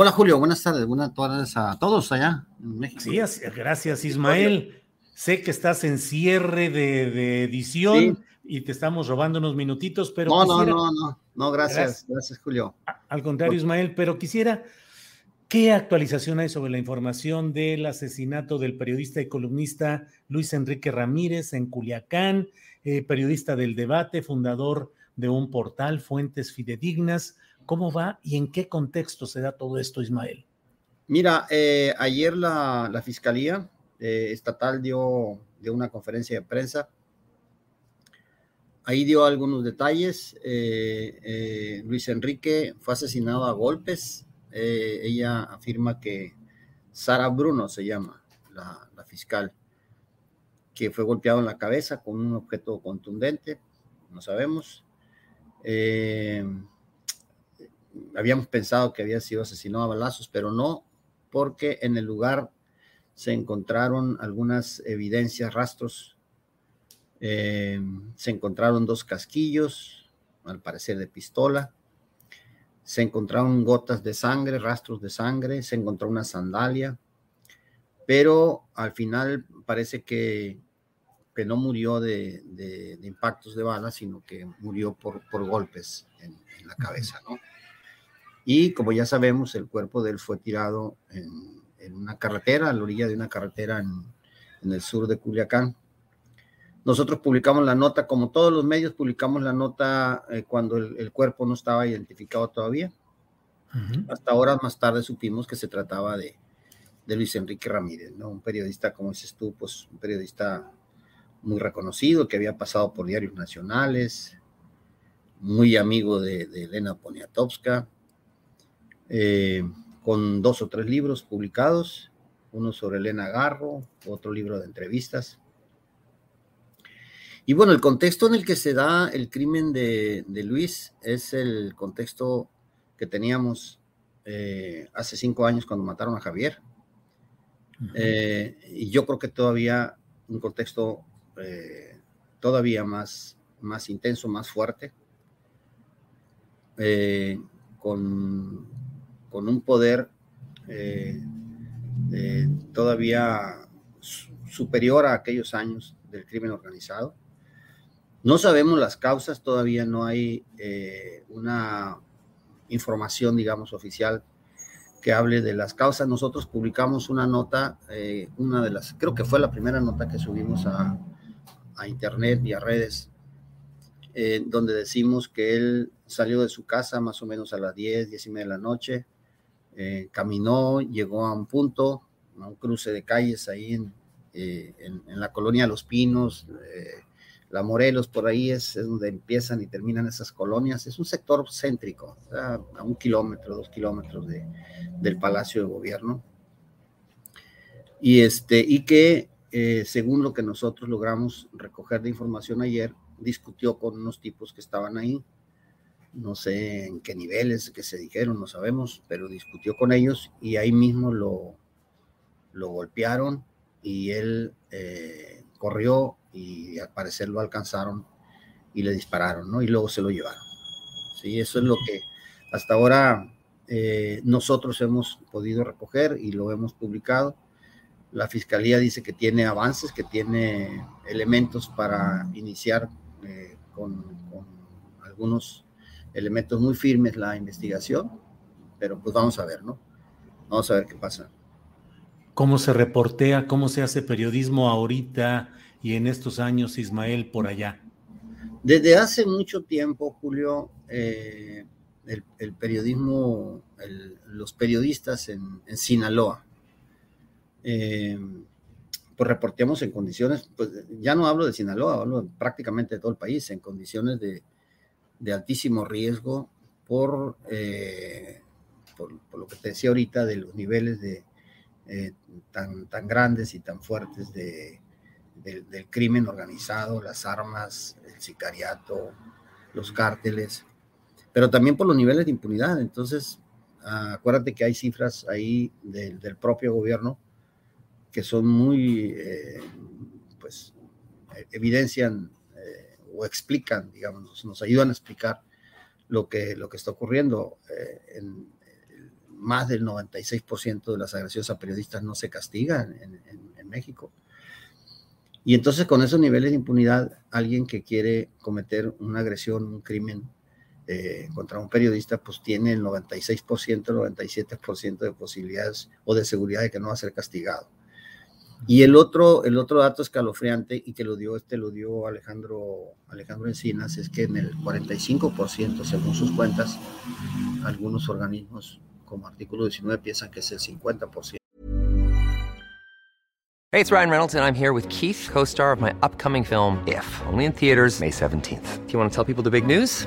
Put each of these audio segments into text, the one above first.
Hola Julio, buenas tardes, buenas tardes a todos allá en México. Sí, gracias Ismael. Sé que estás en cierre de, de edición y te estamos robando unos minutitos, pero no, no, no, no, no, gracias, Gracias. gracias Julio. al contrario Ismael, pero quisiera, ¿qué actualización hay sobre la información del asesinato del periodista y columnista Luis Enrique Ramírez en Culiacán, eh, periodista del debate, fundador de un portal, Fuentes Fidedignas? ¿Cómo va y en qué contexto se da todo esto, Ismael? Mira, eh, ayer la, Fiscalía eh, Estatal dio, dio una conferencia de prensa. Ahí dio algunos detalles. Eh, Luis Enrique fue asesinado a golpes. Ella afirma que Sara Bruno se llama, la, la fiscal, que fue golpeado en la cabeza con un objeto contundente. No sabemos. Eh, habíamos pensado que había sido asesinado a balazos, pero no, porque en el lugar se encontraron algunas evidencias, rastros. Eh, se encontraron dos casquillos, al parecer de pistola. Se encontraron gotas de sangre, rastros de sangre. Se encontró una sandalia. Pero al final parece que, que no murió de, de- de impactos de bala, sino que murió por, por golpes en, en la cabeza, ¿no? Y como ya sabemos, el cuerpo de él fue tirado en, en una carretera, a la orilla de una carretera en, en el sur de Culiacán. Nosotros publicamos la nota, como todos los medios, publicamos la nota eh, cuando el, el cuerpo no estaba identificado todavía. Hasta horas más tarde supimos que se trataba de, de Luis Enrique Ramírez, ¿no? Un periodista, como dices tú, pues un periodista muy reconocido, que había pasado por diarios nacionales, muy amigo de, de Elena Poniatowska, eh, con dos o tres libros publicados, uno sobre Elena Garro, otro libro de entrevistas. Y bueno, el contexto en el que se da el crimen de, de Luis es el contexto que teníamos eh, hace cinco años cuando mataron a Javier. Eh, y yo creo que todavía un contexto eh, todavía más, más intenso, más fuerte, con, con un poder eh, eh, todavía su- superior a aquellos años del crimen organizado. No sabemos las causas, todavía no hay eh, una información, digamos, oficial que hable de las causas. Nosotros publicamos una nota, una de las, creo que fue la primera nota que subimos a, a internet y a redes, donde decimos que él salió de su casa más o menos a las 10, 10 y media de la noche, eh, caminó, llegó a un punto, a un cruce de calles ahí en, eh, en, la colonia Los Pinos, eh, la Morelos, por ahí es, donde empiezan y terminan esas colonias. Es un sector céntrico, sea, a un kilómetro, dos kilómetros de, del Palacio de Gobierno. Y, este, y que, según lo que nosotros logramos recoger de información ayer, discutió con unos tipos que estaban ahí. No sé en qué niveles que se dijeron, no sabemos, pero discutió con ellos y ahí mismo lo, lo golpearon y él eh, corrió y al parecer lo alcanzaron y le dispararon, ¿no? Y luego se lo llevaron. Sí, eso es lo que hasta ahora eh, nosotros hemos podido recoger y lo hemos publicado. La Fiscalía dice que tiene avances, que tiene elementos para iniciar eh, con, con, algunos elementos muy firmes la investigación, pero pues vamos a ver, ¿no? Vamos a ver qué pasa. ¿Cómo se reportea, cómo se hace periodismo ahorita y en estos años, Ismael, por allá? Desde hace mucho tiempo, Julio, eh, el, el, periodismo, el, los periodistas en, en Sinaloa, eh, pues reporteamos en condiciones, pues ya no hablo de Sinaloa, hablo prácticamente de todo el país, en condiciones de, de altísimo riesgo por, eh, por, por, lo que te decía ahorita de los niveles de, eh, tan, tan grandes y tan fuertes de, de, del crimen organizado, las armas, el sicariato, los cárteles, pero también por los niveles de impunidad. Entonces, acuérdate que hay cifras ahí de, del propio gobierno que son muy, eh, pues, evidencian o explican, digamos, nos, ayudan a explicar lo que, lo que está ocurriendo. Eh, en, más del 96% de las agresiones a periodistas no se castigan en México. Y entonces con esos niveles de impunidad, alguien que quiere cometer una agresión, un crimen eh, contra un periodista, pues tiene el 96%, 97% de posibilidades o de seguridad de que no va a ser castigado. Y el otro, el otro dato escalofriante y que lo dio, este lo dio Alejandro, Alejandro Encinas, es que en el 45%, según sus cuentas, algunos organismos como artículo 19 piensan que es el 50%. Hey, it's Ryan Reynolds and I'm here with Keith, co-star of my upcoming film If, only in theaters May 17th. Do you want to tell people the big news?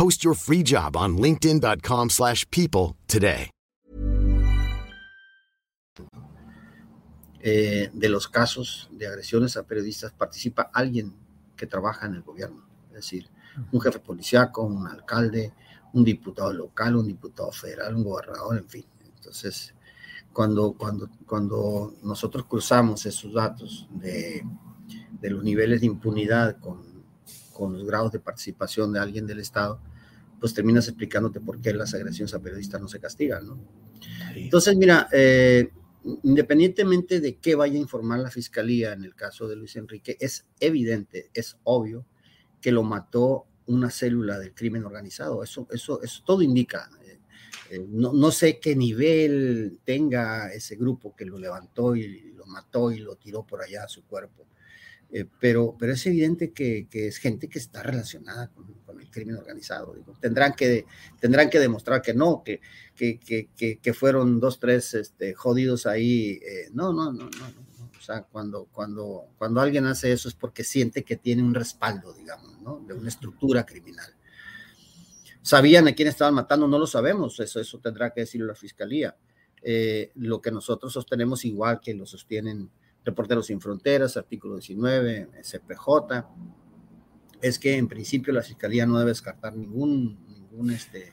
Post your free job on linkedin.com/people today. Eh, de los casos de agresiones a periodistas participa alguien que trabaja en el gobierno, es decir, un jefe policíaco, un alcalde, un diputado local, un diputado federal, un gobernador, en fin. Entonces, cuando, cuando, cuando nosotros cruzamos esos datos de, de los niveles de impunidad con, con, los grados de participación de alguien del Estado, pues terminas explicándote por qué las agresiones a periodistas no se castigan, ¿no? Sí. Entonces, mira, eh, independientemente de qué vaya a informar la fiscalía en el caso de Luis Enrique, es evidente, es obvio que lo mató una célula del crimen organizado. Eso, eso, eso todo indica. Eh, no, no, sé qué nivel tenga ese grupo que lo levantó y lo mató y lo tiró por allá a su cuerpo. Eh, pero, pero es evidente que, que, es gente que está relacionada con, el crimen organizado. Tendrán, que, tendrán que demostrar que no, que, que, que, fueron dos, tres este, jodidos ahí. Eh, no, no, no, no, no. O sea, cuando, cuando, cuando alguien hace eso es porque siente que tiene un respaldo, digamos, ¿no? de una estructura criminal. ¿Sabían a quién estaban matando? No lo sabemos, eso, eso tendrá que decirlo la fiscalía. Eh, lo que nosotros sostenemos, igual que lo sostienen Reporteros Sin Fronteras, artículo 19, CPJ, es que en principio la fiscalía no debe descartar ningún, ningún este,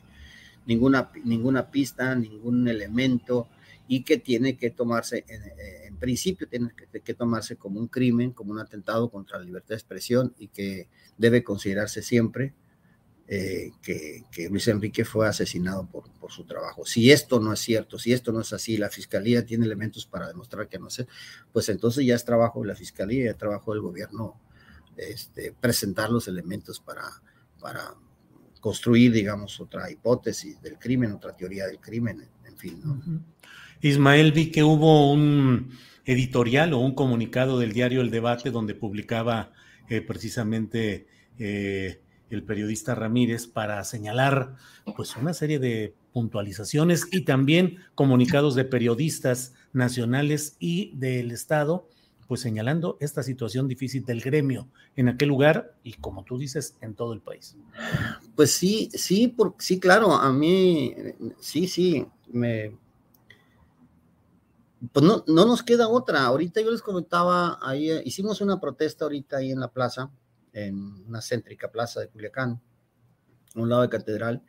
ninguna, ninguna pista, ningún elemento y que tiene que tomarse, en, principio tiene que, tomarse como un crimen, como un atentado contra la libertad de expresión y que debe considerarse siempre eh, que, Luis Enrique fue asesinado por, por, su trabajo. Si esto no es cierto, si esto no es así, la fiscalía tiene elementos para demostrar que no es, pues entonces ya es trabajo de la fiscalía, ya es trabajo del gobierno este, presentar los elementos para, para construir, digamos, otra hipótesis del crimen, otra teoría del crimen, en fin. Ismael, vi que hubo un editorial o un comunicado del diario El Debate donde publicaba eh, precisamente... Eh, el periodista Ramírez para señalar pues una serie de puntualizaciones y también comunicados de periodistas nacionales y del Estado, pues señalando esta situación difícil del gremio en aquel lugar y como tú dices, en todo el país. Pues sí, sí, sí, claro, a mí, sí, sí, me... Pues no, no nos queda otra. Ahorita yo les comentaba, ahí hicimos una protesta ahorita ahí en la plaza, en una céntrica plaza de Culiacán, a un lado de Catedral,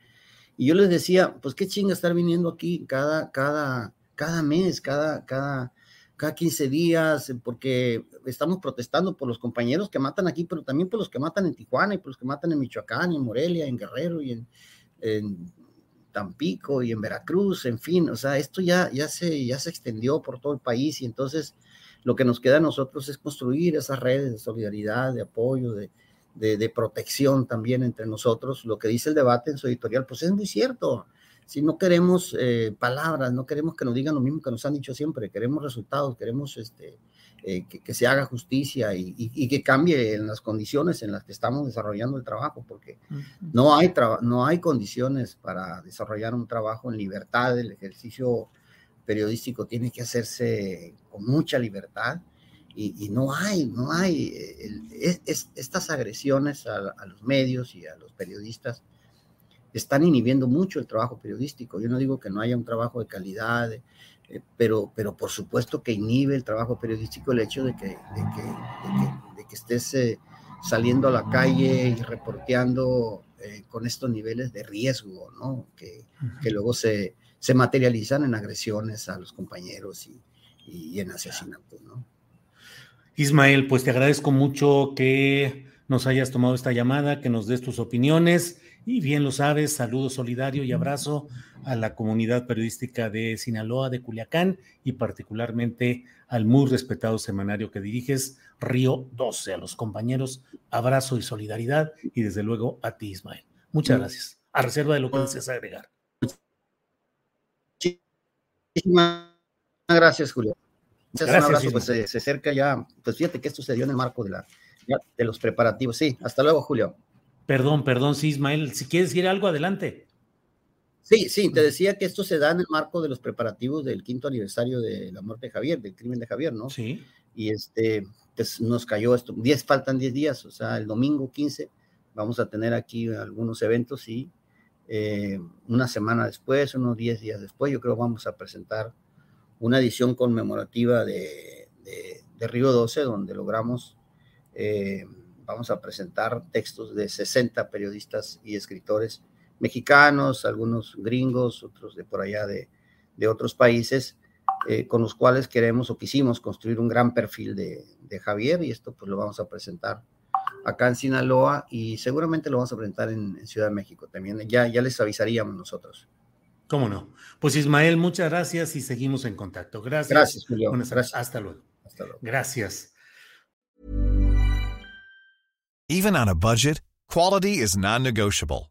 y yo les decía, pues qué chinga estar viniendo aquí cada, cada, cada mes, cada, cada, cada 15 días, porque estamos protestando por los compañeros que matan aquí, pero también por los que matan en Tijuana y por los que matan en Michoacán, y en Morelia, en Guerrero y en, Tampico y en Veracruz, en fin, o sea, esto ya, ya, se, ya se extendió por todo el país y entonces lo que nos queda a nosotros es construir esas redes de solidaridad, de apoyo, de, de, protección también entre nosotros. Lo que dice el debate en su editorial, pues es muy cierto. Si no queremos eh, palabras, no queremos que nos digan lo mismo que nos han dicho siempre, queremos resultados, queremos este, eh, que, se haga justicia y, que cambie en las condiciones en las que estamos desarrollando el trabajo, porque no, hay no hay condiciones para desarrollar un trabajo en libertad, el ejercicio periodístico tiene que hacerse con mucha libertad y, no hay, no hay eh, estas agresiones a, los medios y a los periodistas están inhibiendo mucho el trabajo periodístico. Yo no digo que no haya un trabajo de calidad, eh, pero, pero por supuesto que inhibe el trabajo periodístico el hecho de que, de que, estés eh, saliendo a la calle y reporteando con estos niveles de riesgo, ¿no? Que, que luego se, se materializan en agresiones a los compañeros y, y en asesinatos, ¿no? Ismael, pues te agradezco mucho que nos hayas tomado esta llamada, que nos des tus opiniones y bien lo sabes, saludo solidario y abrazo a la comunidad periodística de Sinaloa, de Culiacán y particularmente al muy respetado semanario que diriges, Río 12, a los compañeros, abrazo y solidaridad y desde luego a ti, Ismael. Muchas gracias. A reserva de lo que deseas agregar. Muchísimas gracias, Julio. Gracias, un abrazo, pues se, acerca ya, pues fíjate que esto se dio en el marco de, la, de los preparativos. Sí, hasta luego, Julio. Perdón, perdón, sí, Ismael, si quieres decir algo, adelante. Sí, sí, te decía que esto se da en el marco de los preparativos del quinto aniversario de la muerte de Javier, del crimen de Javier, ¿no? Sí. Y este, pues nos cayó esto, diez, faltan 10 días, o sea, el domingo 15 vamos a tener aquí algunos eventos y eh, una semana después, unos 10 días después, yo creo vamos a presentar una edición conmemorativa de, de, Río 12, donde logramos, eh, vamos a presentar textos de 60 periodistas y escritores mexicanos, algunos gringos, otros de por allá de, de otros países, eh, con los cuales queremos o quisimos construir un gran perfil de, de, Javier y esto pues lo vamos a presentar acá en Sinaloa y seguramente lo vamos a presentar en, en Ciudad de México también. Ya, ya les avisaríamos nosotros. ¿Cómo no? Pues Ismael, muchas gracias y seguimos en contacto. Gracias. Gracias, Julio. gracias. Hasta luego. Hasta luego. Gracias. Even on a budget, quality is non-negotiable.